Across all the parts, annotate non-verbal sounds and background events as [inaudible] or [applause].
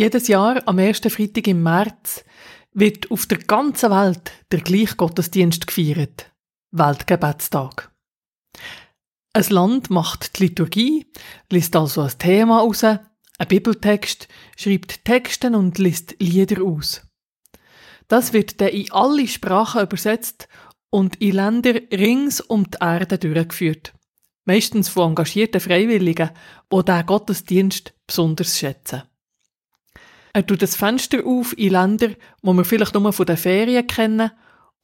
Jedes Jahr am ersten Freitag im März wird auf der ganzen Welt der gleiche Gottesdienst gefeiert. Weltgebetstag. Ein Land macht die Liturgie, liest also ein Thema aus, einen Bibeltext, schreibt Texte und liest Lieder aus. Das wird dann in alle Sprachen übersetzt und in Länder rings um die Erde durchgeführt. Meistens von engagierten Freiwilligen, die diesen Gottesdienst besonders schätzen. Er tut das Fenster auf in Länder, wo wir vielleicht nur von den Ferien kennen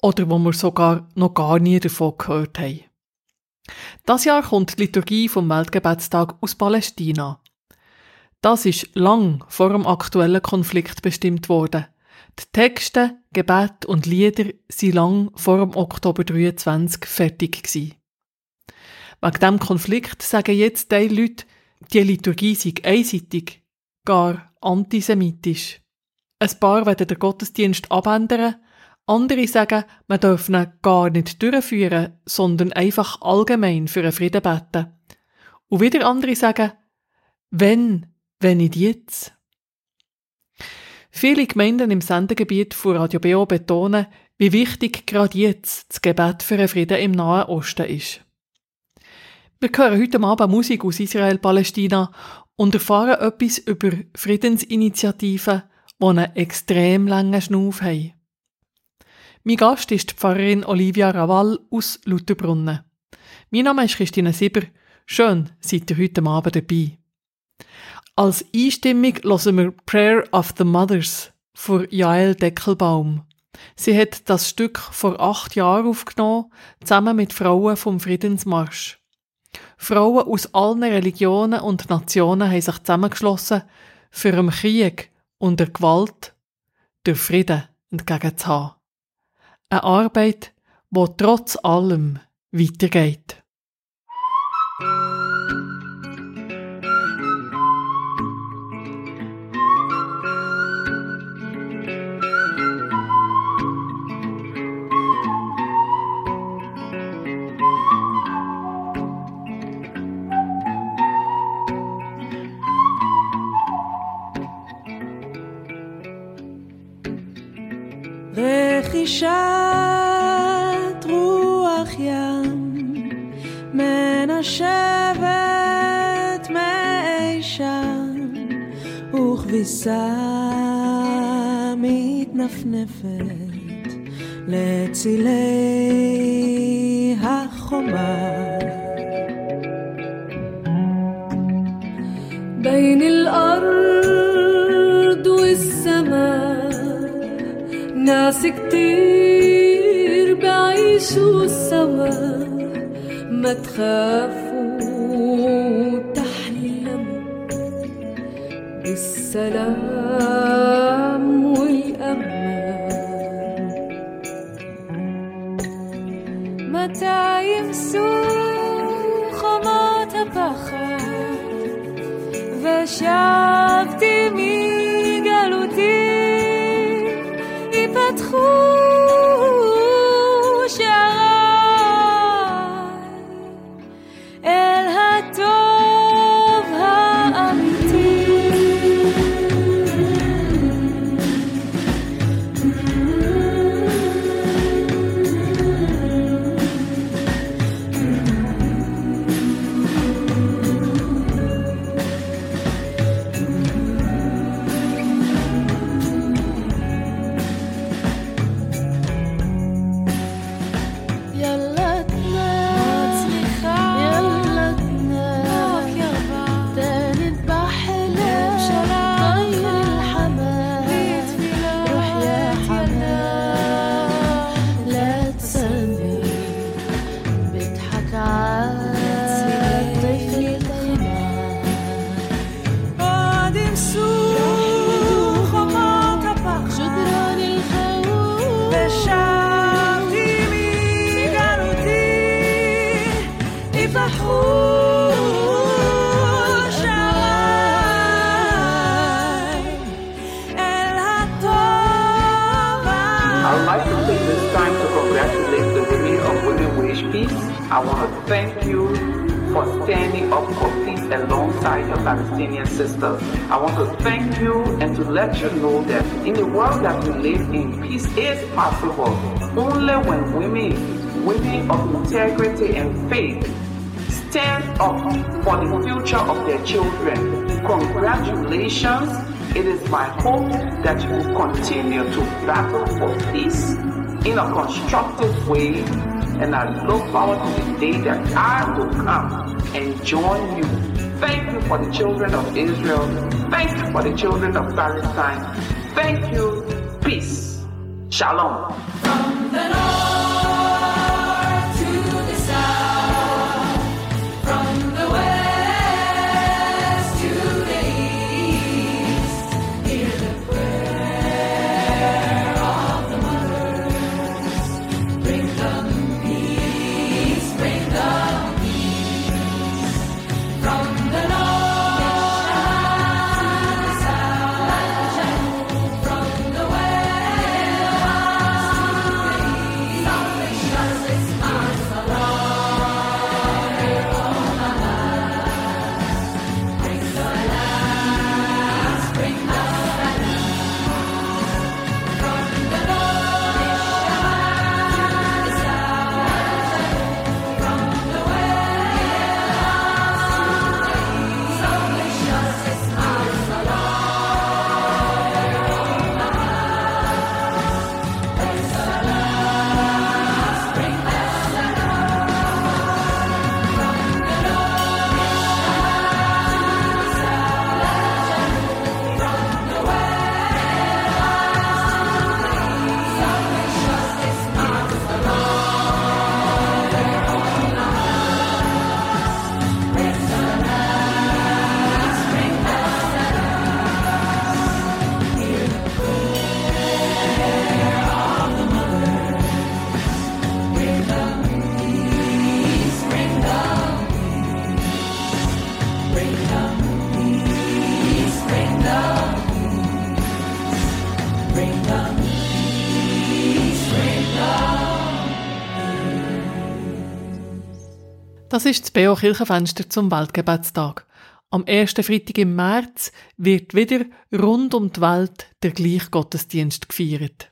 oder wo wir sogar noch gar nie davon gehört haben. Das Jahr kommt die Liturgie vom Weltgebetstag aus Palästina. Das ist lang vor dem aktuellen Konflikt bestimmt worden. Die Texte, Gebet und Lieder sind lang vor dem Oktober 23 fertig gewesen. Wegen diesem Konflikt sagen jetzt die Leute, die Liturgie sei einseitig, gar antisemitisch. Ein paar werden den Gottesdienst abändern, andere sagen, man dürfe ihn gar nicht durchführen, sondern einfach allgemein für einen Frieden beten. Und wieder andere sagen, wenn, wenn nicht jetzt. Viele Gemeinden im Sendegebiet von Radio BO betonen, wie wichtig gerade jetzt das Gebet für einen Frieden im Nahen Osten ist. Wir hören heute Abend Musik aus Israel-Palästina und erfahren etwas über Friedensinitiativen, die einen extrem langen Schnuff haben. Mein Gast ist die Pfarrerin Olivia Raval aus Lutherbrunnen. Mein Name ist Christine Sieber. Schön, seid ihr heute Abend dabei. Als Einstimmung hören wir Prayer of the Mothers von Jael Deckelbaum. Sie hat das Stück vor acht Jahren aufgenommen, zusammen mit Frauen vom Friedensmarsch. Frauen aus allen Religionen und Nationen haben sich zusammengeschlossen, für den Krieg und der Gewalt der Frieden entgegenzuhaben. Eine Arbeit, die trotz allem weitergeht. וכביסה מתנפנפת לצילי החומה بين الأرض والسماء ناس كتير بعيشوا سوا ما تخافوا السلام والأمان متى يمسوخ ما تبخر وشاف let you know that in the world that we live in, peace is possible only when women, women of integrity and faith, stand up for the future of their children. Congratulations. It is my hope that you will continue to battle for peace in a constructive way. And I look forward to the day that I will come and join you. Thank you for the children of Israel. Thank you for the children of Palestine. Thank you. Peace. Shalom. Das ist das BO Kirchenfenster zum Weltgebetstag. Am ersten Freitag im März wird wieder rund um die Welt der gleiche Gottesdienst gefeiert.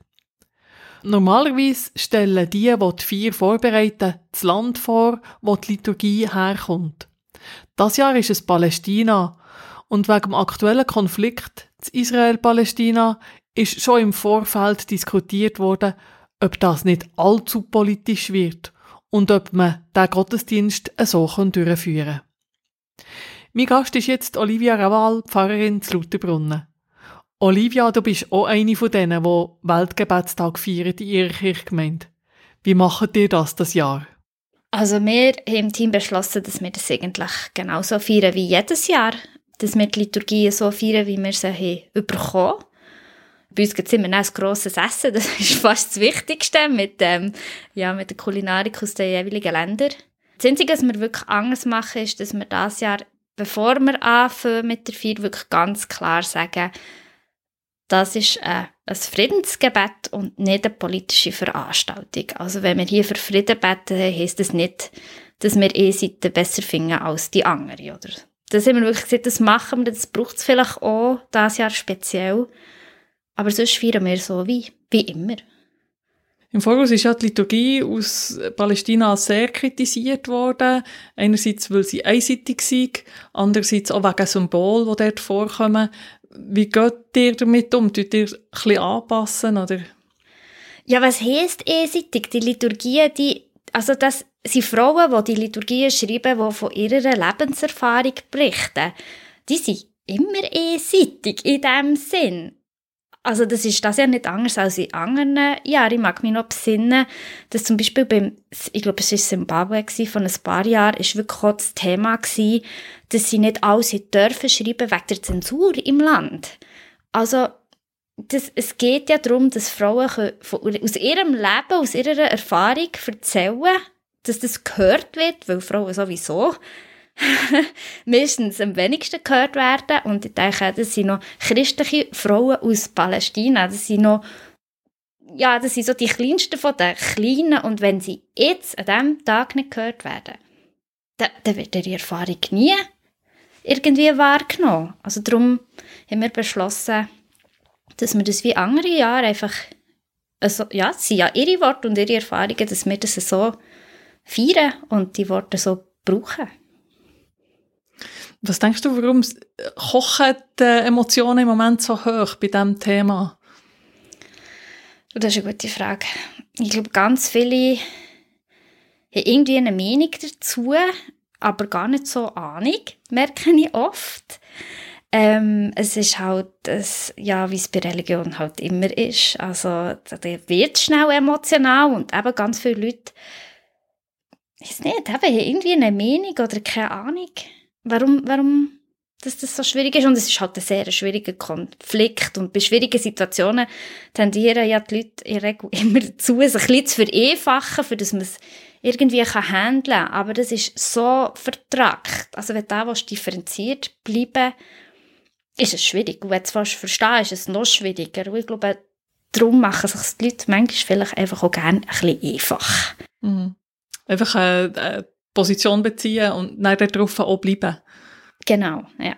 Normalerweise stellen die, die die Feier vorbereiten, das Land vor, wo die Liturgie herkommt. Das Jahr ist es Palästina und wegen dem aktuellen Konflikt Israel-Palästina ist schon im Vorfeld diskutiert worden, ob das nicht allzu politisch wird und ob man den Gottesdienst so durchführen kann. Mein Gast ist jetzt Olivia Raval, Pfarrerin zu Lauterbrunnen. Olivia, du bist auch eine von denen, die Weltgebetstag feiern in ihrer Kirchgemeinde. Wie macht ihr das das Jahr? Also wir haben im Team beschlossen, dass wir das eigentlich genauso feiern wie jedes Jahr. Dass wir die Liturgie so feiern, wie wir sie haben bekommen. Bei uns gibt es immer noch ein grosses Essen, das ist fast das Wichtigste mit, ähm, ja, mit der Kulinarik aus den jeweiligen Ländern. Das Einzige, was wir wirklich anders machen, ist, dass wir dieses Jahr, bevor wir anfangen mit der Feier, wirklich ganz klar sagen, das ist äh, ein Friedensgebet und nicht eine politische Veranstaltung. Also wenn wir hier für Frieden beten, heisst das nicht, dass wir eine Seite besser finden als die andere. Oder? Das haben wir wirklich gesagt, das machen wir, das braucht es vielleicht auch dieses Jahr speziell. Aber sonst feiern wir so wie, wie immer. Im Voraus ist ja die Liturgie aus Palästina sehr kritisiert worden. Einerseits, weil sie einseitig sei, andererseits auch wegen Symbolen, die dort vorkommen. Wie geht ihr damit um? Tut ihr ein bisschen anpassen, oder? Ja, was heisst einseitig? Die Liturgie, die, also das sind Frauen, die die Liturgie schreiben, die von ihrer Lebenserfahrung berichten. Die sind immer einseitig in dem Sinn. Also das ist das ja nicht anders als in anderen Jahren. Ich mag mich noch besinnen, dass zum Beispiel beim, ich glaube es war Zimbabwe von ein paar Jahren, ist wirklich auch das Thema gewesen, dass sie nicht alles dürfen schreiben wegen der Zensur im Land. Also das, es geht ja darum, dass Frauen von, aus ihrem Leben, aus ihrer Erfahrung erzählen, dass das gehört wird, weil Frauen sowieso [laughs] meistens am wenigsten gehört werden. Und ich denke, das sind noch christliche Frauen aus Palästina. Das sind noch, ja, das sind so die kleinsten von den Kleinen. Und wenn sie jetzt an diesem Tag nicht gehört werden, dann, dann wird ihre Erfahrung nie irgendwie wahrgenommen. Also darum haben wir beschlossen, dass wir das wie andere Jahre einfach, also, ja, es sind ja ihre Worte und ihre Erfahrungen, dass wir das so feiern und die Worte so brauchen. Was denkst du, warum kochen die Emotionen im Moment so hoch bei diesem Thema? Das ist eine gute Frage. Ich glaube, ganz viele haben irgendwie eine Meinung dazu, aber gar nicht so Ahnung, merke ich oft. Ähm, es ist halt, das, ja, wie es bei Religion halt immer ist. Also, da wird schnell emotional und eben ganz viele Leute, ich weiß nicht, haben irgendwie eine Meinung oder keine Ahnung, warum, warum dass das so schwierig ist. Und es ist halt ein sehr schwieriger Konflikt. Und bei schwierigen Situationen tendieren ja die Leute in der Regel [laughs] immer dazu, sich ein bisschen zu vereinfachen, für dass man es irgendwie kann handeln kann. Aber das ist so vertrackt. Also wenn da willst, differenziert bleiben ist es schwierig. Und wenn du es verstehst, ist es noch schwieriger. Und ich glaube, darum machen sich die Leute manchmal vielleicht einfach auch gerne ein bisschen einfach. Mhm. Einfach eine, eine Position beziehen und dann darauf auch bleiben. Genau, ja.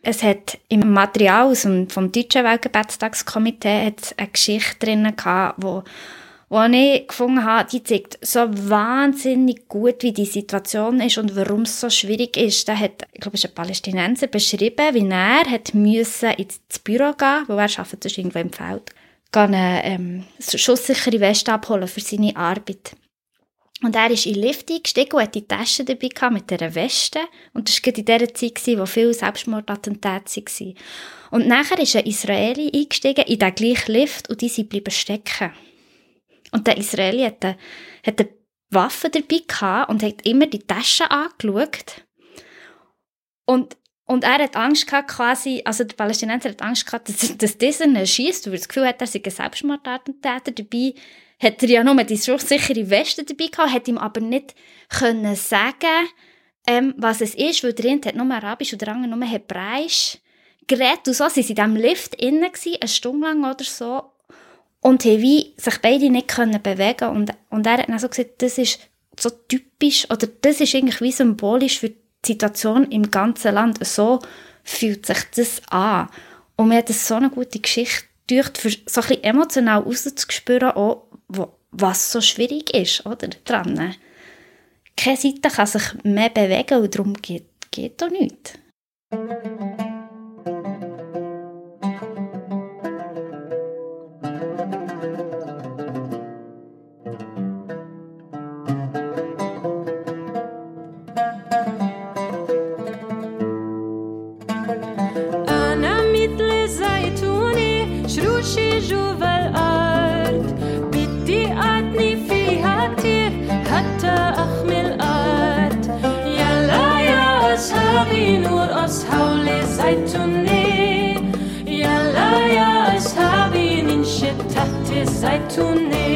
Es hat im Material aus dem, vom Deutschen Weltgebetstagskomitee eine Geschichte drin gehabt, wo, wo ich gefunden habe, die zeigt so wahnsinnig gut, wie die Situation ist und warum es so schwierig ist. Da hat, ich glaube, es ist ein Palästinenser beschrieben, wie er hat müssen ins Büro gehen, wo er arbeitet sonst irgendwo im Feld, gehen eine ähm, schusssichere Weste abholen für seine Arbeit. Und er ist in den Lift eingestiegen und hatte die Tasche dabei gehabt mit dieser Weste. Und das war in der Zeit, gewesen, wo viele Selbstmordattentate waren. Und nachher ist ein Israeli eingestiegen in den gleichen Lift und die sind bleiben stecken. Und der Israeli hat eine, Waffe dabei gehabt und hat immer die Tasche angeschaut. Und, und er hat Angst gehabt, quasi, also der Palästinenser hat Angst gehabt, dass, dass dieser ihn schiesst, weil das Gefühl hat, er sei ein Selbstmordattentäter. Dabei hat er ja nur die schutzsichere Weste dabei gehabt, hat ihm aber nicht können sagen, ähm, was es ist, weil der eine hat nur Arabisch und der andere nur Hebräisch geredet und so. Sie waren in diesem Lift innen, eine Stunde lang oder so, und wie sich beide nicht können bewegen und, und er hat dann so gesagt, das ist so typisch, oder das ist eigentlich wie symbolisch für die Situation im ganzen Land. So fühlt sich das an. Und mir hat das so eine gute Geschichte durch, für so ein bisschen emotional rauszuspüren, auch, was so schwierig ist, oder, dran. Keine Seite kann sich mehr bewegen und darum geht, geht auch nichts. حول الزيتوني يلا يا أصحابي ننشد تحت الزيتوني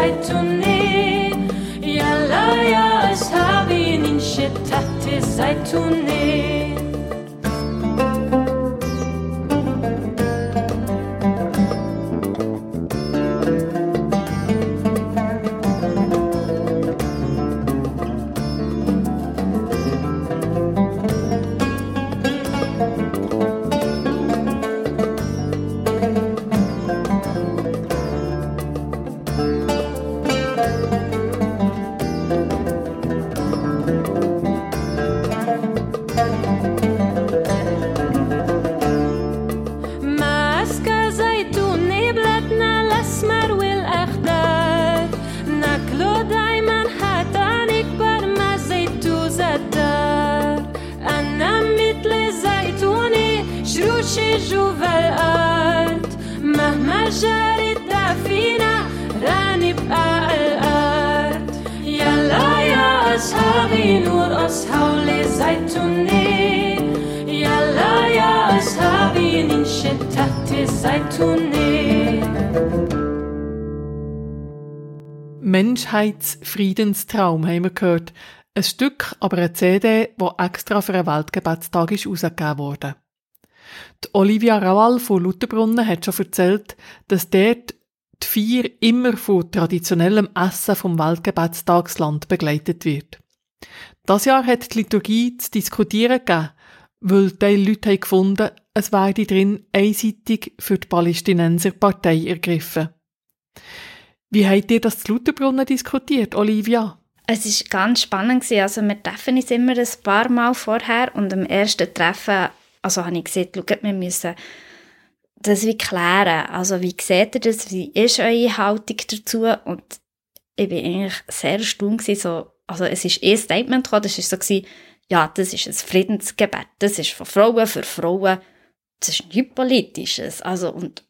حول الزيتوني يلا يا أصحابي ننشد تحت الزيتوني Menschheitsfriedenstraum haben wir gehört. Ein Stück, aber eine CD, wo extra für einen Weltgebetstag ist herausgegeben wurde. Die Olivia Rawal von Lutherbrunnen hat schon erzählt, dass dort die Feier immer von traditionellem Essen vom Weltgebetstagsland begleitet wird. Das Jahr hat die Liturgie zu diskutieren gegeben, weil die Leute haben gefunden, es werde drin einseitig für die Palästinenser Partei ergriffen. Wie habt ihr das zu Lutherbrunnen diskutiert, Olivia? Es war ganz spannend. Also wir treffen uns immer ein paar Mal vorher und am ersten Treffen also habe ich gesagt, schaut, wir müssen das wie klären. Also wie seht ihr das? Wie ist eure Haltung dazu? Und ich bin eigentlich sehr erstaunt gewesen, so, also es ist ein Statement gekommen, das ist so ja, das ist ein Friedensgebet, das ist von Frauen für Frauen, das ist nichts Politisches. Also, und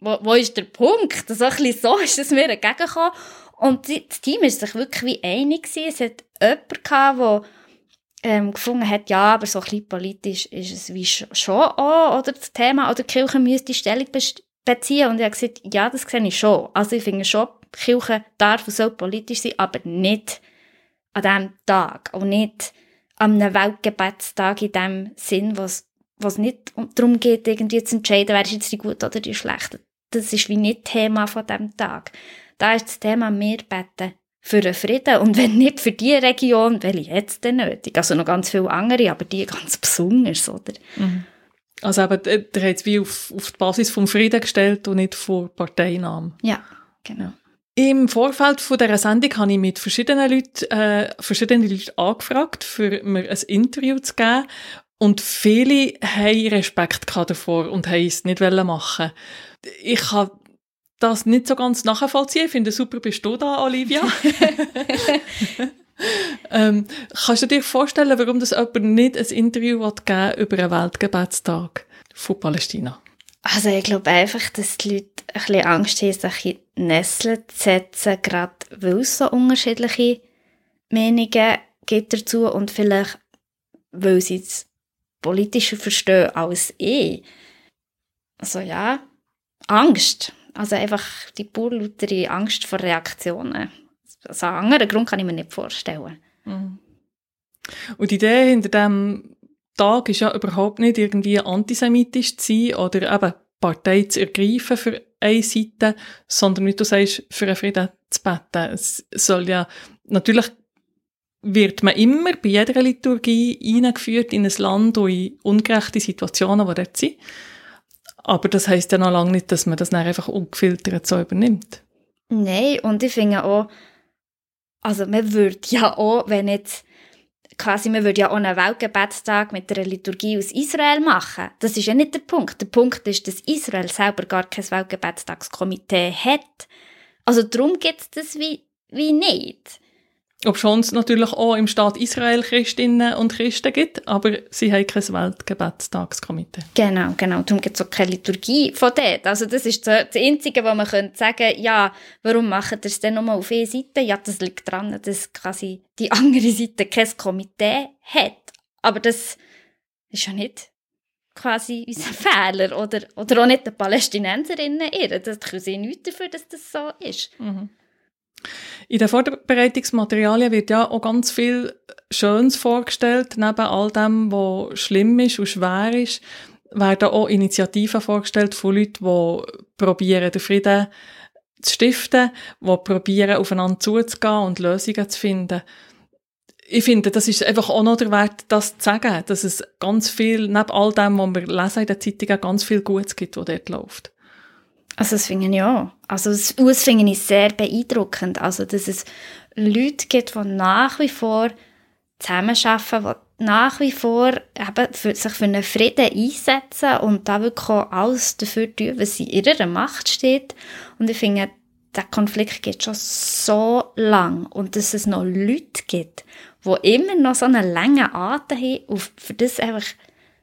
wo, wo ist der Punkt? So ein bisschen so ist es mir entgegengekommen. Und das Team ist sich wirklich wie einig gewesen. Es hat jemanden gehabt, der ähm, gefunden hat, ja, aber so ein bisschen politisch ist es wie sch- schon auch, oder das Thema, oder die Kirche müsste Stellung beziehen. Und ich habe gesagt, ja, das sehe ich schon. Also ich finde schon, die Kirche darf und politisch sein, aber nicht an diesem Tag. Und nicht an einem Weltgebetstag in dem Sinn, was was nicht um- darum geht, irgendwie zu entscheiden, wer ist jetzt die gute oder die schlechte. Das ist wie nicht Thema von dem Tag. Da ist das Thema, wir beten für den Frieden. Und wenn nicht für die Region, welche jetzt denn nötig? Also noch ganz viele andere, aber die ganz besonders, oder? Also eben, der hat es wie auf, auf die Basis vom Frieden gestellt und nicht vor Parteinahme. Ja, genau. Im Vorfeld von dieser Sendung habe ich mit verschiedenen Leuten, äh, verschiedene Leute angefragt, für mir ein Interview zu geben. Und viele haben Respekt davor und haben es nicht wollen machen. Ich kann das nicht so ganz nachvollziehen. Ich finde, super bist du da, Olivia. [laughs] ähm, kannst du dir vorstellen, warum das jemand nicht ein Interview geben über einen Weltgebetstag von Palästina? Also ich glaube einfach, dass die Leute ein bisschen Angst haben, sich in die Nesseln zu setzen, gerade weil es so unterschiedliche Meinungen gibt dazu und vielleicht, weil sie es politischer verstehen als ich. Also ja, Angst. Also einfach die pur lautere Angst vor Reaktionen. Also einen anderen Grund kann ich mir nicht vorstellen. Und die Idee hinter dem Tag ist ja überhaupt nicht irgendwie antisemitisch zu sein oder eben Partei zu ergreifen für eine Seite, sondern wie du sagst, für einen Frieden zu beten. Es soll ja, natürlich wird man immer bei jeder Liturgie eingeführt in ein Land und in ungerechte Situationen, die dort sind. Aber das heisst ja noch lange nicht, dass man das dann einfach ungefiltert so übernimmt. Nein, und ich finde auch, also man würde ja auch, wenn jetzt quasi, man würde ja auch einen Weltgebetstag mit einer Liturgie aus Israel machen. Das ist ja nicht der Punkt. Der Punkt ist, dass Israel selber gar kein Weltgebetstagskomitee hat. Also darum gibt es das wie, wie nicht. Ob schon es natürlich auch im Staat Israel Christinnen und Christen gibt, aber sie haben kein Weltgebetstagskomitee. Genau, genau. Darum gibt es auch keine Liturgie von dort. Also das ist das das Einzige, wo man könnte sagen, ja, warum machen es denn nur auf eine Seite? Ja, das liegt daran, dass quasi die [laughs] andere Seite kein Komitee hat. Aber das ist ja nicht quasi unser Fehler oder, oder auch nicht den Palästinenserinnen ihre. Das können sie nichts dafür, dass das so ist. In den Vorbereitungsmaterialien wird ja auch ganz viel Schönes vorgestellt, neben all dem, was schlimm ist und schwer ist, werden auch Initiativen vorgestellt von Leuten, die probieren, den Frieden zu stiften, die probieren, aufeinander zuzugehen und Lösungen zu finden. Ich finde, das ist einfach auch noch der Wert, das zu sagen, dass es ganz viel, neben all dem, was wir lesen in den Zeitungen, ganz viel Gutes gibt, was dort läuft. Also das finde ich auch. Also das, finde ich sehr beeindruckend. Also dass es Leute gibt, die nach wie vor zusammenarbeiten, die nach wie vor eben für, sich für einen Frieden einsetzen und da wirklich alles dafür tun, was in ihrer Macht steht. Und ich finde, der Konflikt geht schon so lang und dass es noch Leute gibt, die immer noch so einen langen Atem haben für das einfach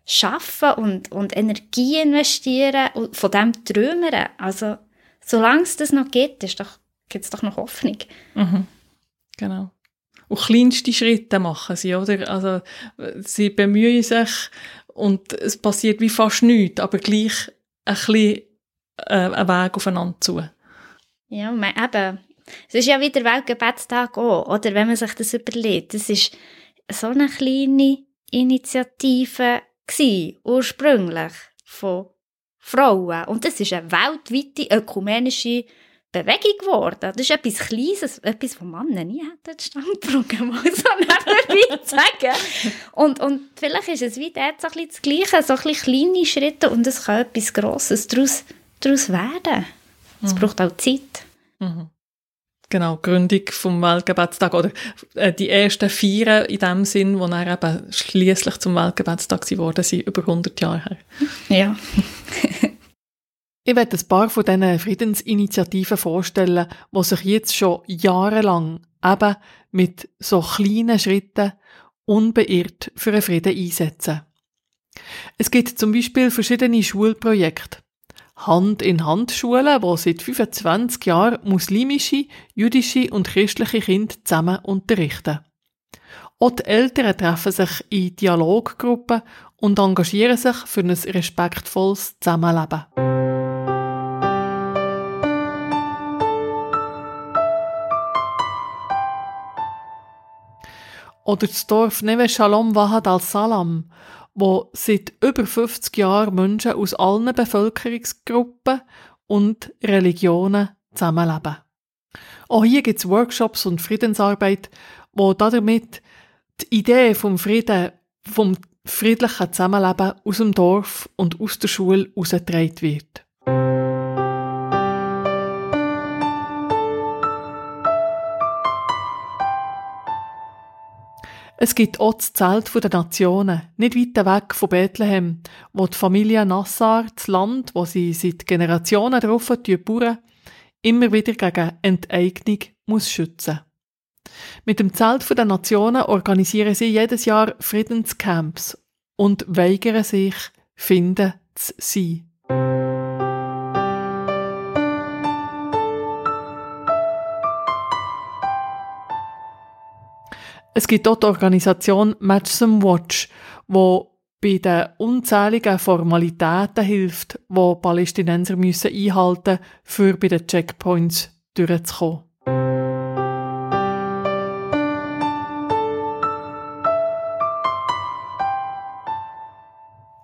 schaffen und, und Energie investieren und von dem träumen. Also, solange es das noch ist doch, gibt es doch noch Hoffnung. Genau. Und kleinste Schritte machen sie, oder? Also, sie bemühen sich und es passiert wie fast nichts, aber gleich ein bisschen äh, ein Weg aufeinander zu. Ja, man, eben. Es ist ja wieder Weltgebetstag auch, oder? Wenn man sich das überlegt. Das ist so eine kleine Initiative gewesen, ursprünglich von Frauen. Und das ist eine weltweite ökumenische Bewegung geworden. Das ist etwas Kleines, etwas, von Männern nie hätten Standpunkt mal so nebenbei zu sagen. Und, und vielleicht ist es wie dort so ein das Gleiche, so ein kleine Schritte und es kann etwas Grosses daraus, daraus werden. Es braucht auch Zeit. Genau, Gründung vom Weltgebetstag oder äh, die ersten Vieren in dem Sinn, die dann eben schliesslich zum Weltgebetstag geworden sind, über 100 Jahre her. Ja. [laughs] Ich werde ein paar von diesen Friedensinitiativen vorstellen, die sich jetzt schon jahrelang eben mit so kleinen Schritten unbeirrt für einen Frieden einsetzen. Es gibt zum Beispiel verschiedene Schulprojekte. Hand-in-Hand-Schulen, die seit 25 Jahren muslimische, jüdische und christliche Kinder zusammen unterrichten. Auch die Eltern treffen sich in Dialoggruppen und engagieren sich für ein respektvolles Zusammenleben. Oder das Dorf Neve Shalom Wahad al-Salam, wo seit über 50 Jahren Menschen aus allen Bevölkerungsgruppen und Religionen zusammenleben. Auch hier gibt es Workshops und Friedensarbeit, wo damit die Idee vom Frieden, vom friedlichen Zusammenleben aus dem Dorf und aus der Schule herausgetragen wird. Es gibt auch das Zelt der Nationen, nicht weit weg von Bethlehem, wo die Familie Nassar das Land, wo sie seit Generationen drauf bauen, immer wieder gegen Enteignung muss schützen. Mit dem Zelt der Nationen organisieren sie jedes Jahr Friedenscamps und weigern sich, finden zu sein. Es gibt dort die Organisation Match Some Watch, wo bei den unzähligen Formalitäten hilft, wo Palästinenser müssen einhalten, für bei den Checkpoints durchzukommen.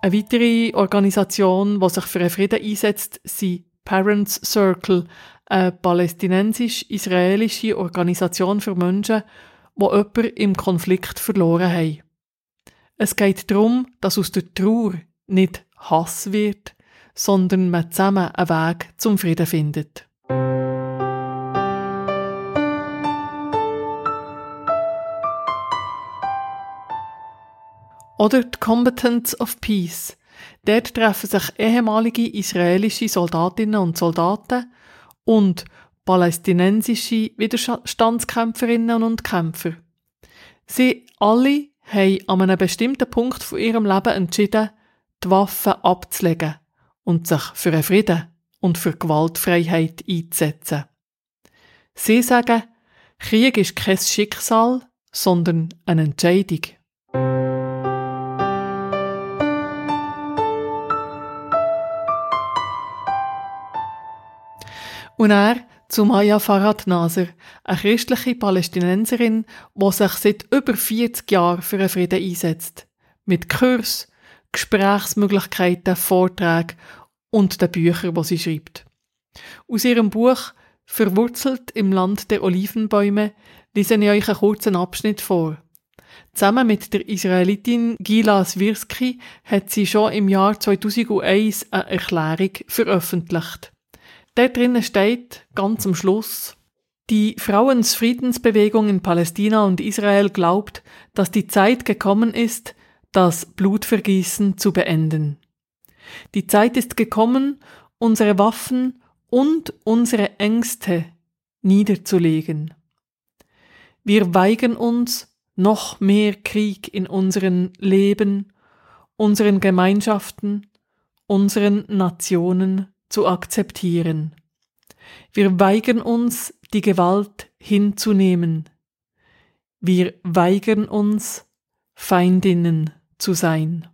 Eine weitere Organisation, die sich für einen Frieden einsetzt, sind Parents Circle, eine palästinensisch-israelische Organisation für Menschen, die jemanden im Konflikt verloren haben. Es geht darum, dass aus der Trauer nicht Hass wird, sondern man zusammen einen Weg zum Frieden findet. Oder die Combatants of Peace. Dort treffen sich ehemalige israelische Soldatinnen und Soldaten und palästinensische Widerstandskämpferinnen und Kämpfer. Sie alle haben an einem bestimmten Punkt von ihrem Leben entschieden, die Waffen abzulegen und sich für einen Frieden und für Gewaltfreiheit einzusetzen. Sie sagen, Krieg ist kein Schicksal, sondern eine Entscheidung. Und er zu Maya Farad Nasser, eine christliche Palästinenserin, die sich seit über 40 Jahren für einen Frieden einsetzt. Mit Kurs, Gesprächsmöglichkeiten, Vorträgen und den Büchern, die sie schreibt. Aus ihrem Buch Verwurzelt im Land der Olivenbäume lese ich euch einen kurzen Abschnitt vor. Zusammen mit der Israelitin Gila Swirsky hat sie schon im Jahr 2001 eine Erklärung veröffentlicht. Dort drinnen steht, ganz am Schluss, die Frauensfriedensbewegung in Palästina und Israel glaubt, dass die Zeit gekommen ist, das Blutvergießen zu beenden. Die Zeit ist gekommen, unsere Waffen und unsere Ängste niederzulegen. Wir weigern uns, noch mehr Krieg in unseren Leben, unseren Gemeinschaften, unseren Nationen zu akzeptieren. Wir weigern uns, die Gewalt hinzunehmen. Wir weigern uns, Feindinnen zu sein.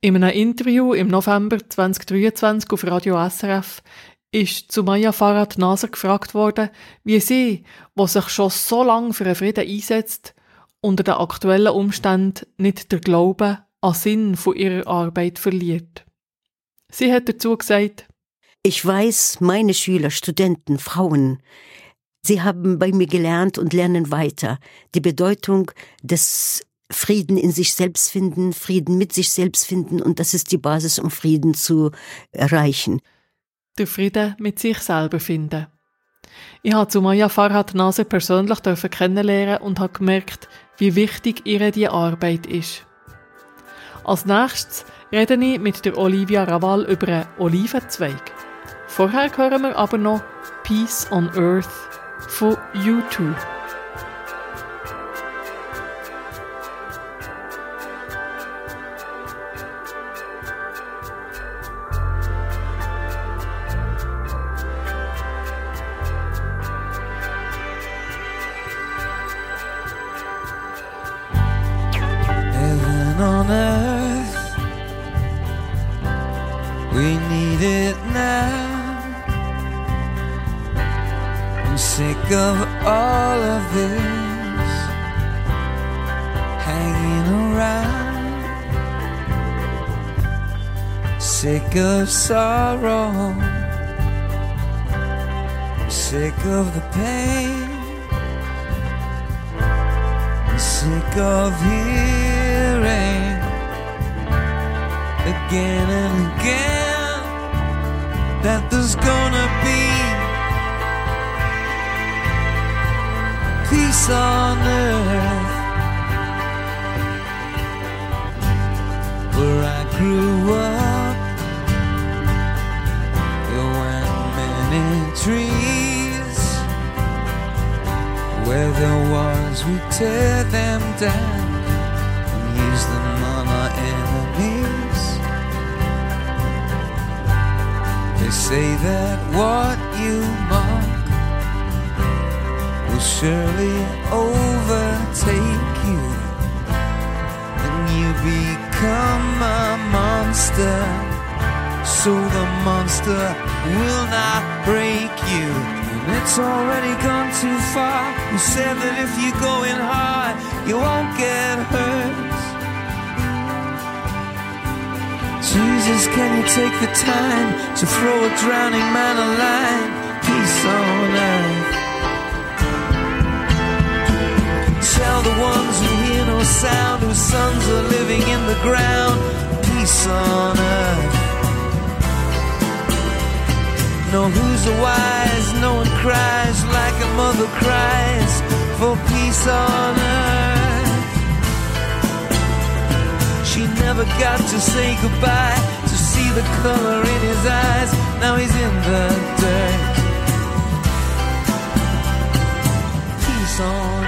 In einem Interview im November 2023 auf Radio SRF ist zu Maya Farad Naser gefragt worden, wie sie, die sich schon so lange für einen Frieden einsetzt, unter den aktuellen Umständen nicht der Glaube an Sinn von ihrer Arbeit verliert. Sie hat dazu gesagt, Ich weiß, meine Schüler, Studenten, Frauen, sie haben bei mir gelernt und lernen weiter die Bedeutung des Frieden in sich selbst finden, Frieden mit sich selbst finden und das ist die Basis, um Frieden zu erreichen. der Frieden mit sich selber finden. Ich habe zu Maya Farhad Naser persönlich kennenlernen und habe gemerkt, wie wichtig ihre die Arbeit ist. Als nächstes rede ich mit der Olivia Raval über einen Olivenzweig. Vorher hören wir aber noch Peace on Earth von U2. This hanging around. Sick of sorrow, sick of the pain. sick of hearing again and again that there's gonna be peace on earth where I grew up. There weren't many trees. Where there was, we tear them down and use them on our enemies. They say that what you will surely overtake you, and you become a monster. So the monster will not break you. And it's already gone too far. You said that if you go in hard, you won't get hurt. Jesus, can you take the time to throw a drowning man a line? Peace on earth. Tell the ones who hear no sound, whose sons are living in the ground. Peace on earth. No, who's the wise? No one cries like a mother cries for peace on earth. She never got to say goodbye to see the color in his eyes. Now he's in the dirt. Peace on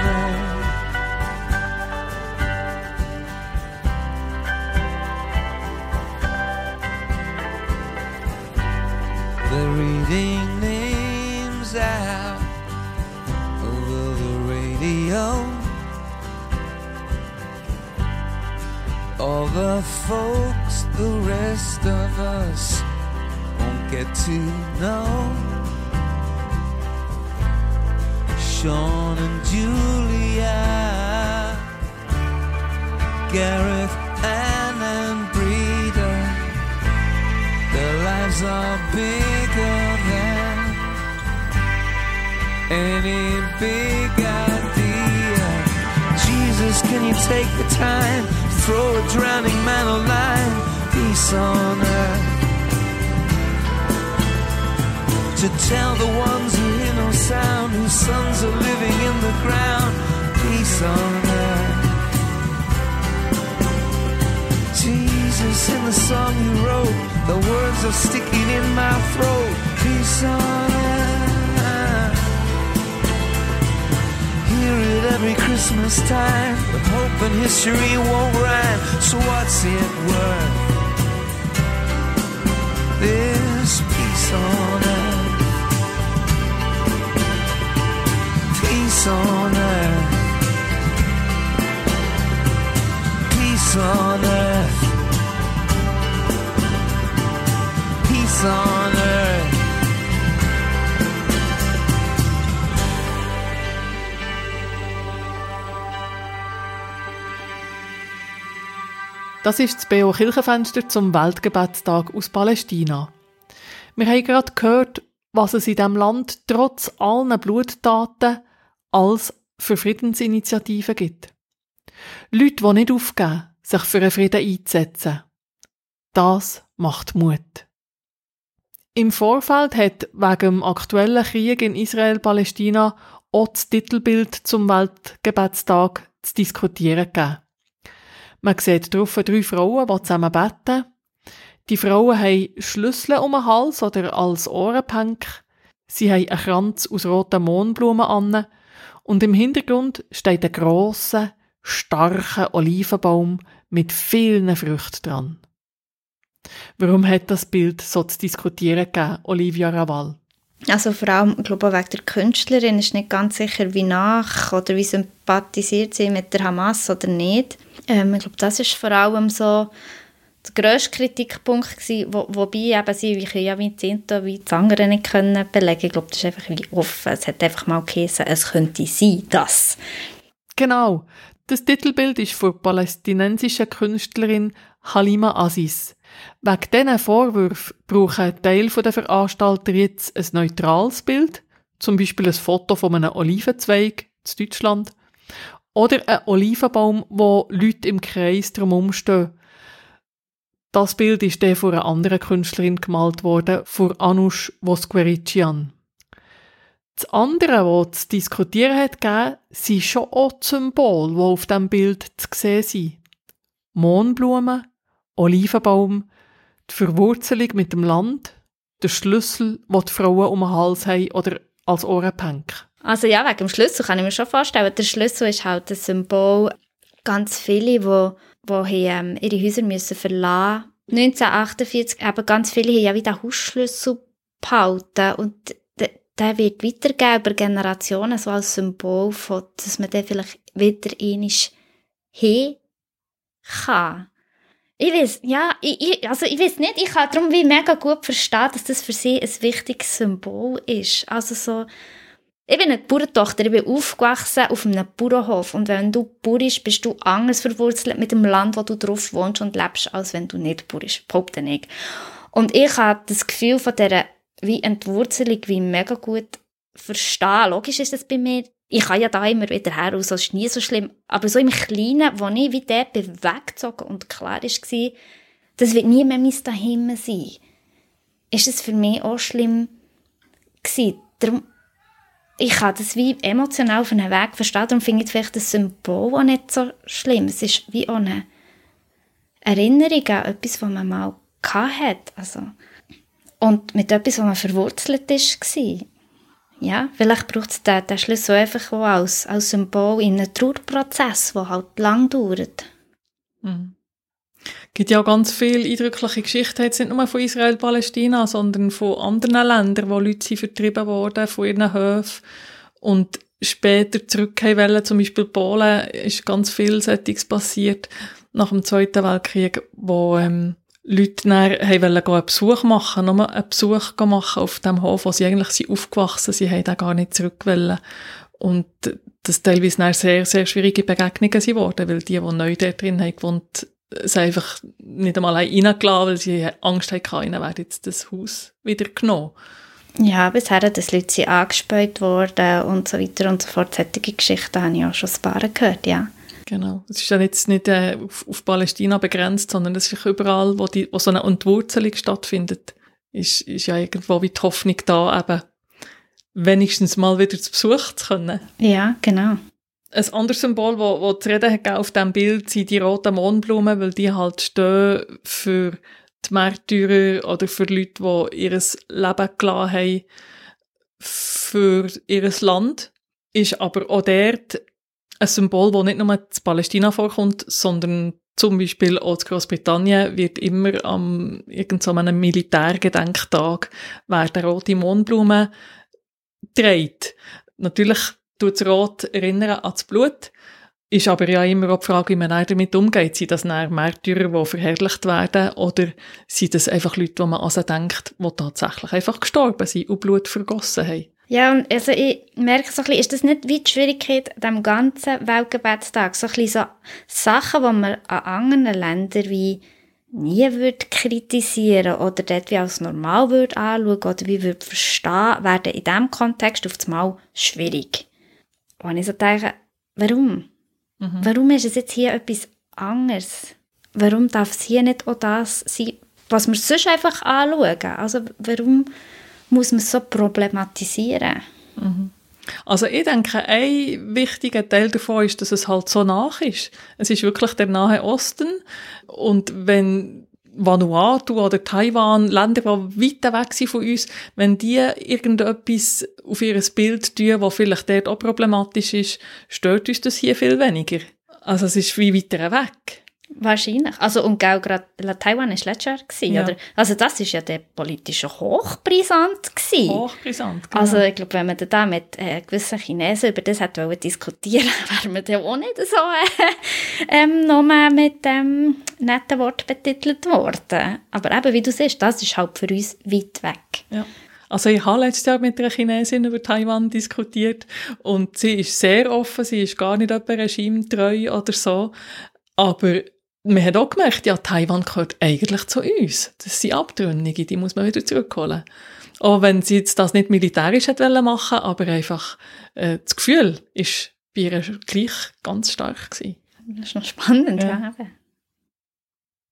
The folks the rest of us won't get to know. Sean and Julia, Gareth, Anne, and Breda. Their lives are bigger than any big idea. Jesus, can you take the time throw a drowning man a line? Peace on earth. To tell the ones who hear no sound, whose sons are living in the ground. Peace on earth. Jesus, in the song you wrote, the words are sticking in my throat. Peace on earth. hear it every Christmas time. But hope and history won't rhyme, so what's it worth? This peace on earth. Peace on earth. Peace on earth. Peace on Das ist das BO Kirchenfenster zum Weltgebetstag aus Palästina. Wir haben gerade gehört, was es in diesem Land trotz allen Bluttaten als für Friedensinitiativen gibt. Leute, die nicht aufgeben, sich für einen Frieden einzusetzen. Das macht Mut. Im Vorfeld hat wegen dem aktuellen Krieg in Israel-Palästina auch das Titelbild zum Weltgebetstag zu diskutieren gegeben. Man sieht drauf drei Frauen, die zusammen beten. Die Frauen haben Schlüssel um den Hals oder als Ohrenpänk. Sie haben einen Kranz aus roten Mohnblumen an. Und im Hintergrund steht ein grosser, starker Olivenbaum mit vielen Früchten dran. Warum hat das Bild so zu diskutieren gegeben, Olivia Raval? Also vor allem, ich glaube, wegen der Künstlerin ist nicht ganz sicher, wie nach oder wie sympathisiert sie mit der Hamas oder nicht. Ähm, ich glaube, das ist vor allem so der grösste Kritikpunkt gewesen, wo, wobei eben sie wie, ja, wie die eine wie die andere nicht können belegen. Ich glaube, das ist einfach wie offen. Es hat einfach mal geheißen, es könnte sein, dass. Genau. Das Titelbild ist von der palästinensischen Künstlerin Halima Aziz. Wegen diesen Vorwürfen brauchen ein Teil der Veranstalter jetzt ein neutrales Bild, zum Beispiel ein Foto von einem Olivenzweig in Deutschland, oder ein Olivenbaum, wo Leute im Kreis drumherum stehen. Das Bild ist der von einer anderen Künstlerin gemalt worden, von Anush Vosquerician. Das andere, was zu diskutieren hat sind schon auch die Symbole, die auf dem Bild zu sehen sind. Mohnblumen, Olivenbaum, die Verwurzelung mit dem Land, der Schlüssel, den die Frauen um den Hals haben oder als Ohrenpänk. Also ja, wegen dem Schlüssel kann ich mir schon vorstellen. Der Schlüssel ist halt ein Symbol. Ganz viele, die, die ähm, ihre Häuser müssen verlassen mussten. 1948, aber ganz viele haben ja wieder Hausschlüssel behalten. Und der wird weitergegeben über Generationen, so als Symbol von, dass man den vielleicht wieder einmal hin kann. Ich weiß, ja, ich, ich, also ich weiß nicht, ich kann darum wie mega gut verstehen, dass das für sie ein wichtiges Symbol ist. Also so, ich bin eine Bauerntochter, ich bin aufgewachsen auf einem Bauernhof und wenn du Bauer bist, bist du anders verwurzelt mit dem Land, wo du drauf wohnst und lebst, als wenn du nicht Bauer bist, behaupte ich. Und ich habe das Gefühl von dieser wie Entwurzelung wie mega gut verstehen. Logisch ist das bei mir. Ich kann ja da immer wieder her, also ist nie so schlimm. Aber so im Kleinen, wo ich wie dort bewegzogen und klar war, das wird nie mehr mein Daheim sein, ist es für mich auch schlimm gewesen. Darum, ich kann das wie emotional auf einen Weg verstehen, darum finde ich vielleicht das Symbol auch nicht so schlimm. Es ist wie auch eine Erinnerung an etwas, was man mal hatte. Also, und mit etwas, was man verwurzelt ist, war. Ja, vielleicht braucht es den, den Schlüssel einfach als, als Symbol in einem Trauerprozess, der halt lang dauert. Es gibt ja auch ganz viele eindrückliche Geschichten, jetzt nicht nur von Israel, Palästina, sondern von anderen Ländern, wo Leute sind vertrieben wurden von ihren Höfen und später zurück haben wollen. Zum Beispiel Polen ist ganz viel solches passiert nach dem Zweiten Weltkrieg, wo ähm, Leute dann haben wollen einen Besuch machen, nur einen Besuch machen auf dem Hof, wo sie eigentlich sind aufgewachsen sind, haben da gar nicht zurück wollen. Und das teilweise sehr, sehr schwierige Begegnungen sind weil die, die neu dort drin haben gewohnt, sie einfach nicht einmal reingelassen, weil sie Angst hatten, ihnen wäre jetzt das Haus wieder genommen. Ja, bisher, dass Leute sind angespäut worden und so weiter und so fort. Solche Geschichten habe ich auch schon ein paar gehört, ja. Genau. Es ist ja jetzt nicht äh, auf, auf Palästina begrenzt, sondern es ist überall, wo, die, wo so eine Entwurzelung stattfindet, ist, ist ja irgendwo wie die Hoffnung da, eben wenigstens mal wieder zu Besuch zu können. Ja, genau. Ein anderes Symbol, wo, wo zu reden hat auf diesem Bild, sind die roten Mohnblumen, weil die halt stehen für die Märtyrer oder für Leute, die ihr Leben gelassen haben für ihr Land. Ist aber auch dort ein Symbol, das nicht nur in Palästina vorkommt, sondern zum Beispiel auch in Großbritannien wird immer am irgendeinem Militärgedenktag werden rote Mohnblumen dreht. Natürlich tut das Rot erinnern an das Blut, ist aber ja immer auch die Frage, wie man damit umgeht. Sind das dann Märtyrer, die verherrlicht werden, oder sind das einfach Leute, die man an sie denkt, die tatsächlich einfach gestorben sind und Blut vergossen haben? Ja, und also ich merke so ein bisschen, ist das nicht wie die Schwierigkeit an dem ganzen Weltgebetstag? So ein bisschen so Sachen, die man an anderen Ländern wie nie würde kritisieren oder dort wie als normal würde anschauen oder wie würde verstehen, werden in diesem Kontext auf einmal schwierig. Und ich so denke, warum? Warum ist es jetzt hier etwas anderes? Warum darf es hier nicht auch das sein, was wir sonst einfach anschauen? Also warum muss man es so problematisieren? Also ich denke, ein wichtiger Teil davon ist, dass es halt so nach ist. Es ist wirklich der Nahe Osten und wenn Vanuatu oder Taiwan, Länder, die weit weg sind von uns, wenn die irgendetwas auf ihr Bild tun, was vielleicht dort auch problematisch ist, stört uns das hier viel weniger. Also es ist wie weiter weg. Wahrscheinlich. Also, und gell, gerade Taiwan war letztes Jahr, gewesen, Ja. oder? Also, das ist ja der politische Hochbrisant gewesen. Hochbrisant. Genau. Also, ich glaube, wenn man da mit äh, gewissen Chinesen über das hätte wollen diskutieren [laughs] wäre man dann auch nicht so äh, ähm, nur mit ähm, netten Wort betitelt worden. Aber eben, wie du siehst, das ist halt für uns weit weg. Ja. Also ich habe letztes Jahr mit einer Chinesin über Taiwan diskutiert und sie ist sehr offen, sie ist gar nicht etwa regimetreu oder so, aber man hat auch gemerkt, ja, Taiwan gehört eigentlich zu uns. Das sind Abtrünnige, die muss man wieder zurückholen. Auch wenn sie jetzt das nicht militärisch hat wollen machen, aber einfach äh, das Gefühl ist bei ihr gleich ganz stark gewesen. Das ist noch spannend, Ja. ja.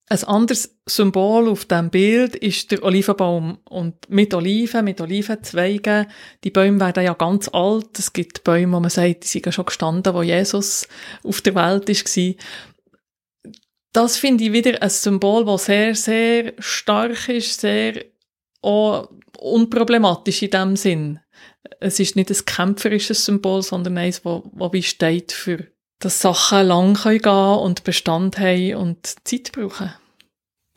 Ein anderes Symbol auf dem Bild ist der Olivenbaum. Und mit Oliven, mit Olivenzweigen, die Bäume werden ja ganz alt. Es gibt Bäume, wo man sagt, die sind ja schon gestanden, wo Jesus auf der Welt war. Das finde ich wieder ein Symbol, das sehr, sehr stark ist, sehr unproblematisch in dem Sinn. Es ist nicht ein kämpferisches Symbol, sondern eins, wo wie steht für dass Sachen lang können gehen und Bestand haben und Zeit brauchen.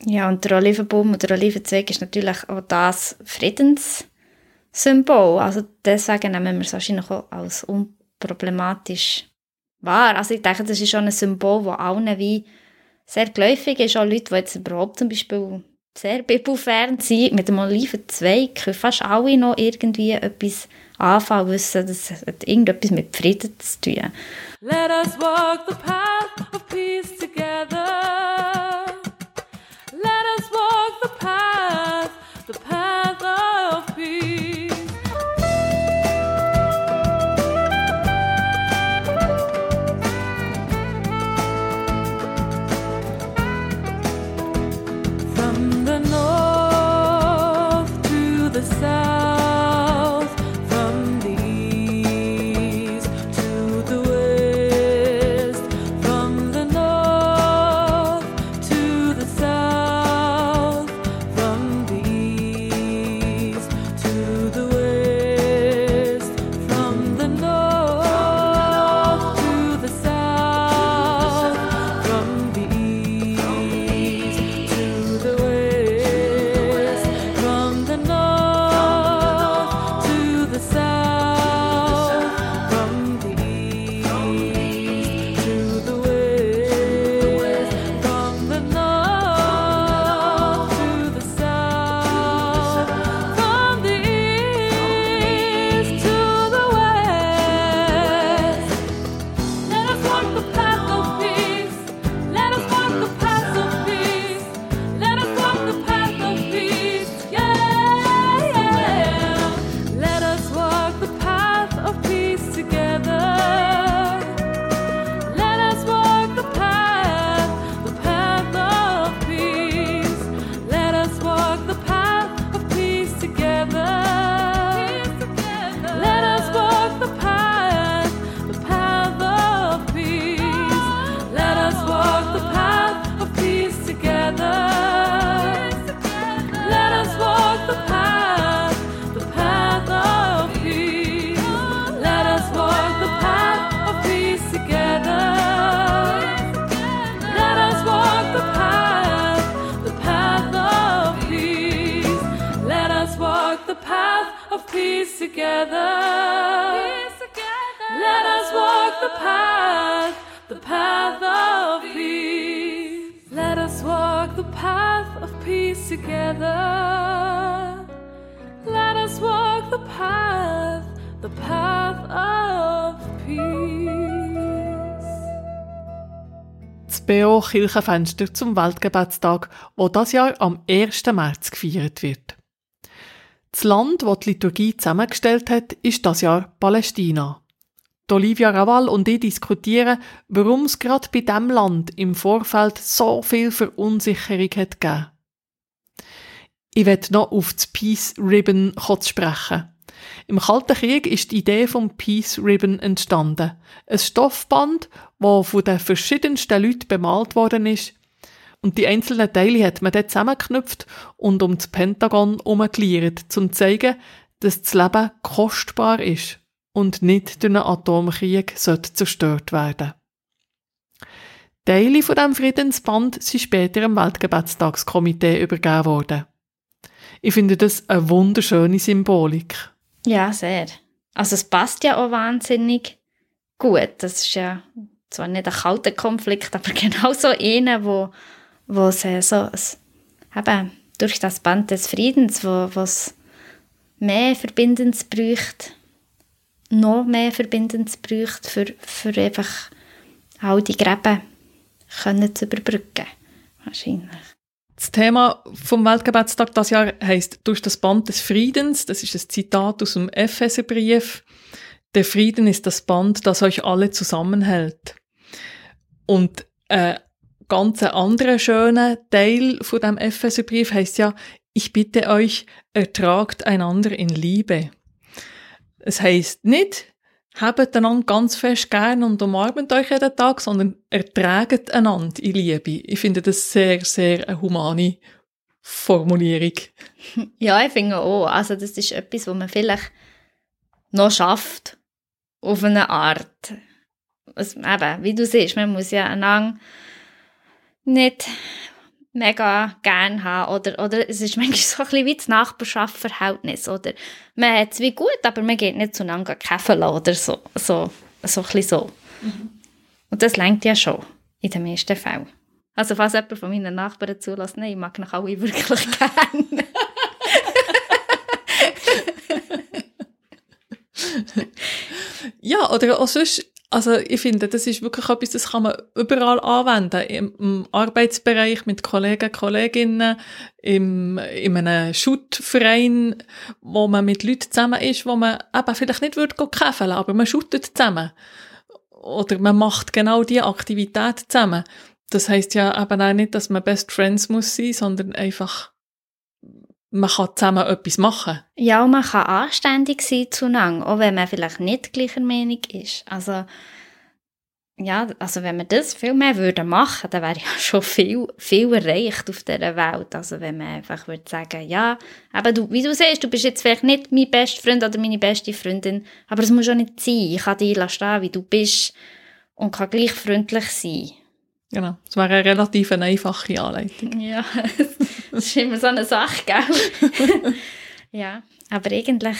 Ja, und der Olivenbaum und der Olivenzweig ist natürlich auch das Friedenssymbol. Also deswegen nehmen wir es wahrscheinlich auch als unproblematisch wahr. Also ich denke, das ist schon ein Symbol, das allen wie sehr geläufig ist. Auch Leute, die jetzt überhaupt zum Beispiel sehr bibelfern sind, mit dem Olivenzweig können fast alle noch irgendwie etwas anfangen, wissen, das hat irgendetwas mit Frieden zu tun. Let us walk the path of peace together. Of peace together. Let us walk the path, the path of peace. Let us walk the path of peace together. Let us walk the path, the path of peace. Das BO Kirchenfenster zum Weltgebetstag, wo das Jahr am 1. März gefeiert wird. Das Land, das die Liturgie zusammengestellt hat, ist das Jahr Palästina. Die Olivia Raval und ich diskutieren, warum es gerade bei diesem Land im Vorfeld so viel Verunsicherung hat gegeben. Ich werde noch auf das Peace Ribbon sprechen. Im Kalten Krieg ist die Idee vom Peace Ribbon entstanden. Ein Stoffband, das von den verschiedensten Leuten bemalt worden ist. Und die einzelnen Teile hat man dort zusammengeknüpft und um das Pentagon herumgeliert, um zu zeigen, dass das Leben kostbar ist und nicht durch einen Atomkrieg zerstört werden. Teile von diesem Friedensband sind später im Weltgebetstagskomitee übergeben worden. Ich finde das eine wunderschöne Symbolik. Ja, sehr. Also es passt ja auch wahnsinnig gut. Das ist ja zwar nicht ein kalter Konflikt, aber [laughs] genau so einer, wo, wo es äh, so eben durch das Band des Friedens, wo es mehr Verbindendes bräuchte, noch mehr Verbindendes bräuchte, für, für einfach all die Gräben können zu überbrücken. Wahrscheinlich. Das Thema vom Weltgebetstag das Jahr heißt durch das Band des Friedens. Das ist ein Zitat aus dem Epheserbrief. Der Frieden ist das Band, das euch alle zusammenhält. Und äh, ganz anderer schöner Teil von dem Epheserbrief heißt ja, ich bitte euch, ertragt einander in Liebe. Es heißt nicht, habt einander ganz fest gern und umarmt euch jeden Tag, sondern erträgt einander in Liebe. Ich finde das sehr, sehr eine humane Formulierung. [laughs] Ja, ich finde auch. Also das ist etwas, was man vielleicht noch schafft, auf eine Art. Es, eben, wie du siehst, man muss ja einander nicht mega gern haben. Oder, oder es ist manchmal so ein bisschen wie das Nachbarschaftsverhältnis. Oder man hat es wie gut, aber man geht nicht zueinander käfeln oder so. So, so ein bisschen so. Und das lenkt ja schon, in den meisten Fällen. Also falls jemand von meinen Nachbarn zulässt, nein, ich mag noch alle wirklich [laughs] gerne. Ja, oder auch sonst, also ich finde, das ist wirklich etwas, das kann man überall anwenden. Im, Arbeitsbereich mit Kollegen, Kolleginnen, im, in einem Schuttverein, wo man mit Leuten zusammen ist, wo man eben vielleicht nicht würde käfeln, aber man shootet zusammen. Oder man macht genau diese Aktivität zusammen. Das heißt ja eben auch nicht, dass man Best Friends muss sein, sondern einfach, man kann zusammen etwas machen. Ja, und man kann anständig sein zueinander, auch wenn man vielleicht nicht gleicher Meinung ist. Also, ja, also wenn wir das viel mehr würden machen, dann wäre ja [laughs] schon viel, viel erreicht auf dieser Welt. Also wenn man einfach würde sagen, ja, aber du, wie du siehst, du bist jetzt vielleicht nicht mein bester Freund oder meine beste Freundin, aber es muss schon nicht sein. Ich kann dich stehen, wie du bist und kann gleich freundlich sein. Genau. Das wäre eine relativ einfache Anleitung. Ja, [laughs] das ist immer so eine Sache, gell? [laughs] ja, aber eigentlich,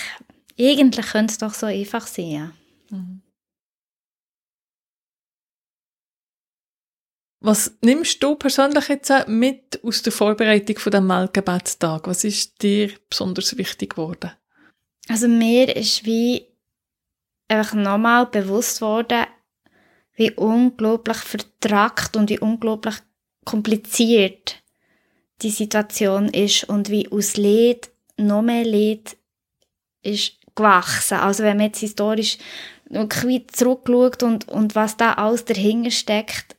eigentlich könnte es doch so einfach sein, ja. Was nimmst du persönlich jetzt mit aus der Vorbereitung von dem Weltgebetstag? Was ist dir besonders wichtig geworden? Also mir ist wie einfach nochmal bewusst worden, wie unglaublich vertrackt und wie unglaublich kompliziert die Situation ist und wie aus Leid noch mehr Leid ist gewachsen. Also wenn man jetzt historisch wirklich zurückschaut und, und was da alles dahinter steckt,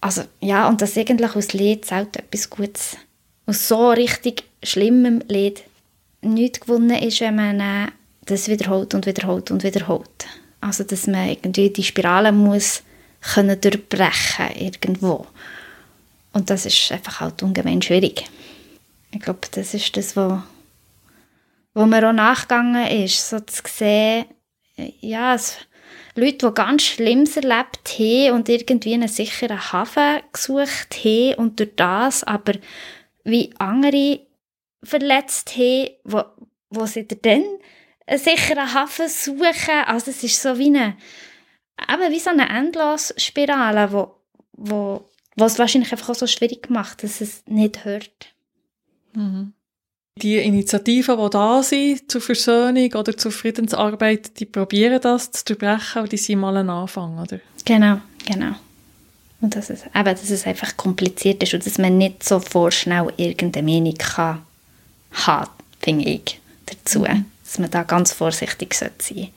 also ja, und dass eigentlich aus Leid selten etwas Gutes, aus so richtig schlimmem Leid nichts gewonnen ist, wenn man äh, das wiederholt und wiederholt und wiederholt. Also dass man irgendwie die Spirale muss können durchbrechen irgendwo. Und das ist einfach halt ungemein schwierig. Ich glaube, das ist das, wo, wo mir auch nachgegangen ist, so zu sehen, ja, es, Leute, die ganz Schlimmes erlebt haben und irgendwie einen sicheren Hafen gesucht haben und durch das aber wie andere verletzt haben, wo, wo sie dann einen sicheren Hafen suchen. Also es ist so wie eine, eben wie so eine Endlosspirale, wo, wo, wo es wahrscheinlich einfach auch so schwierig macht, dass es nicht hört. Mhm. Die Initiativen, die da sind zur Versöhnung oder zur Friedensarbeit, die probieren das zu durchbrechen, aber die sind mal ein Anfang, oder? Genau, genau. Und dass es, eben, dass es einfach kompliziert ist und dass man nicht so vorschnell irgendeine Meinung kann haben, finde ich, dazu. Dass man da ganz vorsichtig sollte sein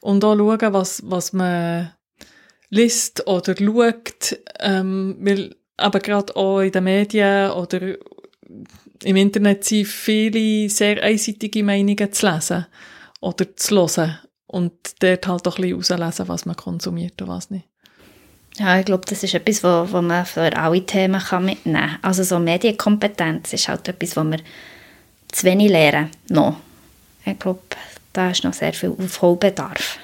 Und auch schauen, was, was man liest oder schaut, ähm, weil aber gerade auch in den Medien oder im Internet sind viele sehr einseitige Meinungen zu lesen oder zu hören und dort halt auch ein bisschen rauslesen, was man konsumiert und was nicht. Ja, ich glaube, das ist etwas, wo, wo man für alle Themen kann mitnehmen kann. Also so Medienkompetenz ist halt etwas, wo wir zu wenig lernen noch. Ich glaube, da ist noch sehr viel Aufholbedarf.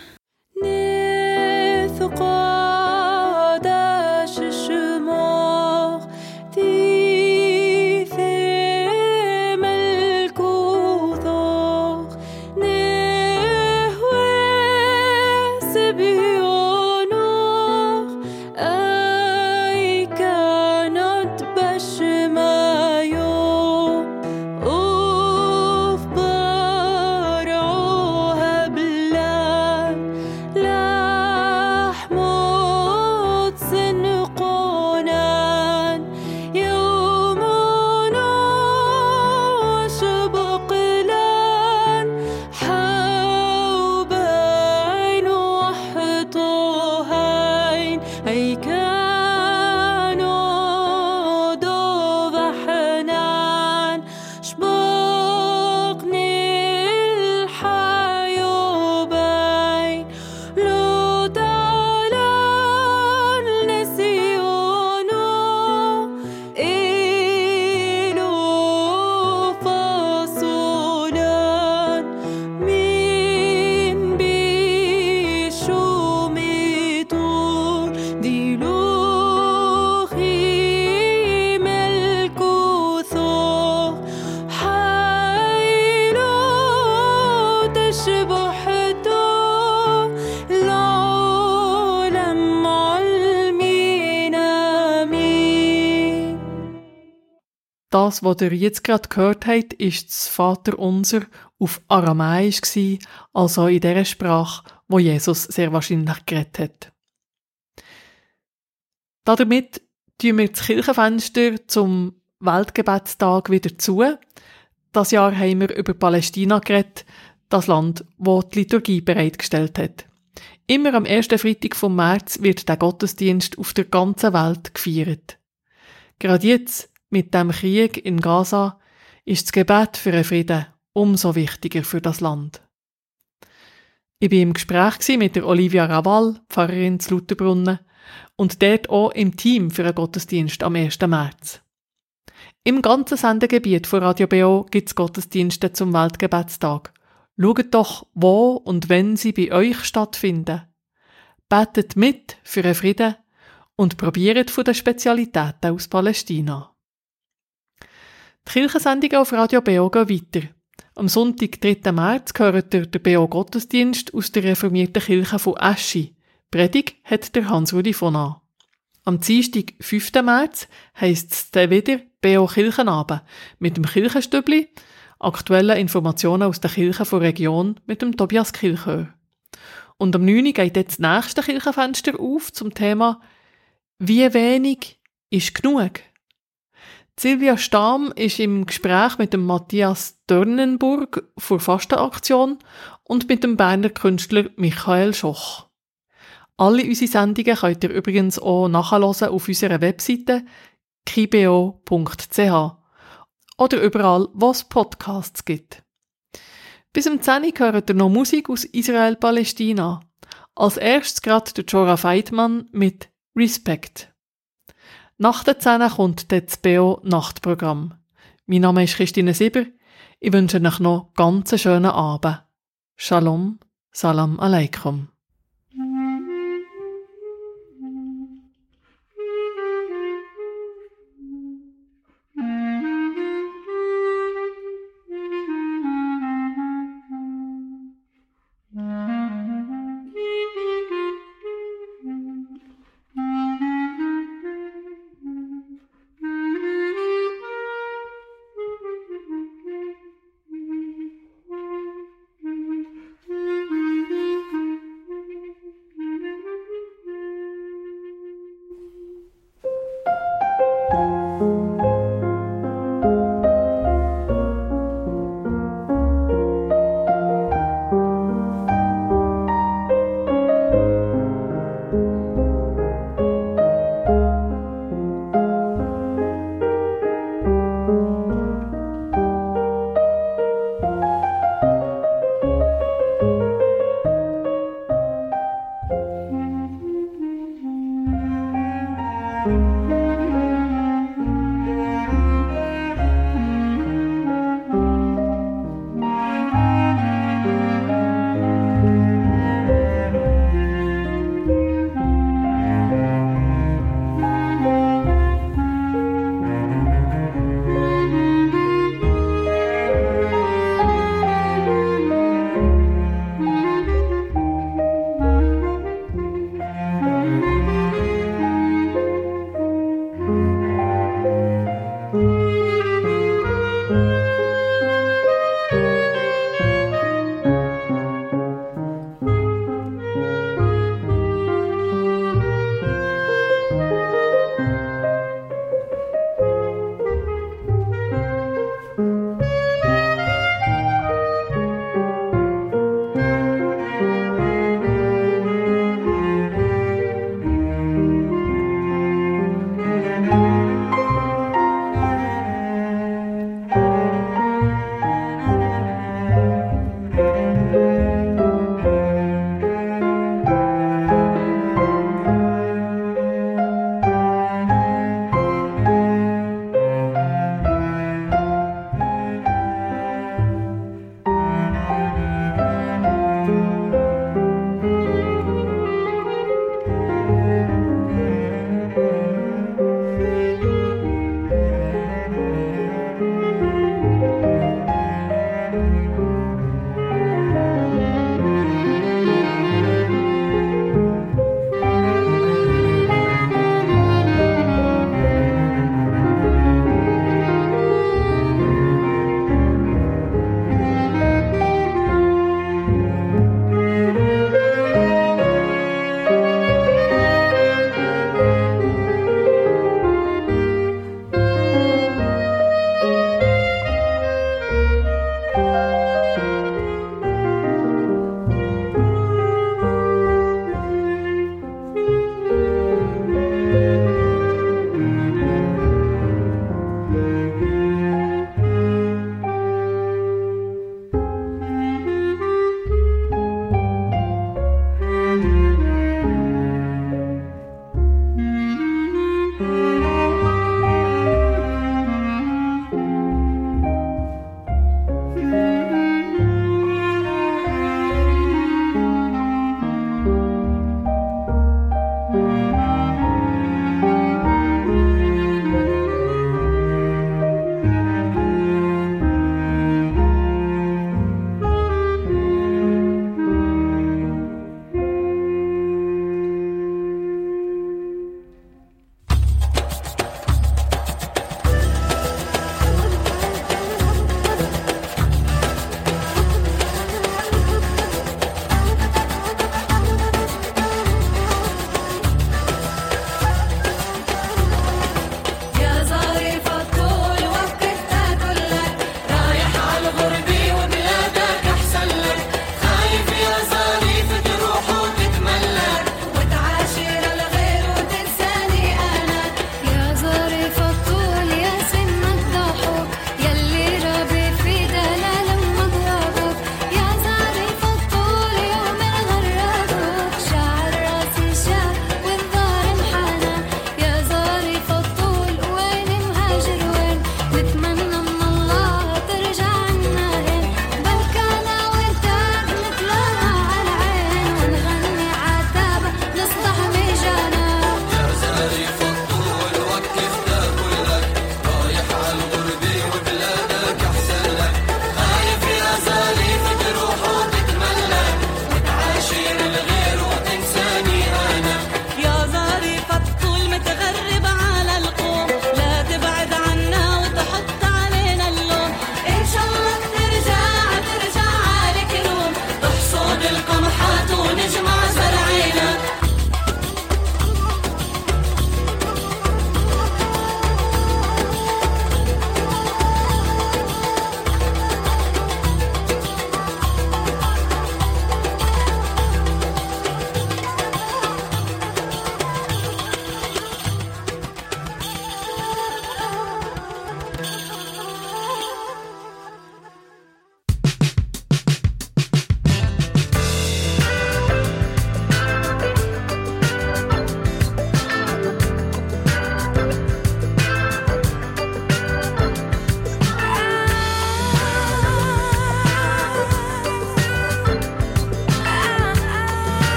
Das, was ihr jetzt gerade gehört habt, ist das Vaterunser auf Aramäisch gsi, also in der Sprache, wo Jesus sehr wahrscheinlich geredet hat. Damit tun wir das Kirchenfenster zum Weltgebetstag wieder zu. Das Jahr haben wir über Palästina geredet, das Land, wo die Liturgie bereitgestellt hat. Immer am ersten Freitag vom März wird der Gottesdienst auf der ganzen Welt gefeiert. Gerade jetzt, mit dem Krieg in Gaza, ist das Gebet für einen Frieden umso wichtiger für das Land. Ich war im Gespräch mit der Olivia Raval, Pfarrerin zu Lutherbrunnen, und dort auch im Team für einen Gottesdienst am 1. März. Im ganzen Sendegebiet von Radio BO gibt es Gottesdienste zum Weltgebetstag. Schaut doch, wo und wenn sie bei euch stattfinden. Betet mit für einen Frieden und probiert von den Spezialitäten aus Palästina. Die Kirchensendungen auf Radio BO gehen weiter. Am Sonntag, 3. März, gehört der, der BO-Gottesdienst aus der reformierten Kirche von Eschi. Predig hat der Hans-Rudi von an. Am Dienstag, 5. März, heisst es dann wieder BO Kirchenabend mit dem Kirchenstübli, aktuelle Informationen aus der Kirche von Region mit dem Tobias Kilchör. Und am 9. geht jetzt das nächste Kirchenfenster auf zum Thema Wie wenig ist genug? Silvia Stamm ist im Gespräch mit dem Matthias Dörnenburg vor Fastenaktion und mit dem Berner Künstler Michael Schoch. Alle unsere Sendungen könnt ihr übrigens auch nachhören auf unserer Webseite kibeo.ch oder überall, wo es Podcasts gibt. Bis zum 10 hört ihr noch Musik aus Israel-Palästina. Als erstes gerade der Jorah Feitmann mit Respect. Nach der 10 kommt dann das BO Nachtprogramm. Mein Name ist Christine Sieber. Ich wünsche euch noch ganz schönen Abend. Shalom, Salam Aleikum.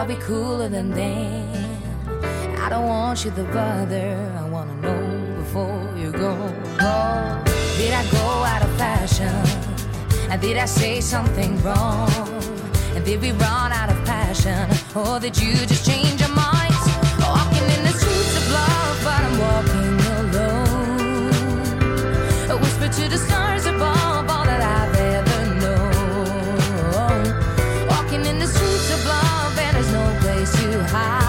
I'll be cooler than them. I don't want you to bother. I wanna know before you go. Oh, did I go out of fashion? And did I say something wrong? And did we run out of passion? Or did you just change your mind? Walking in the streets of love, but I'm walking alone. A whisper to the stars above. high.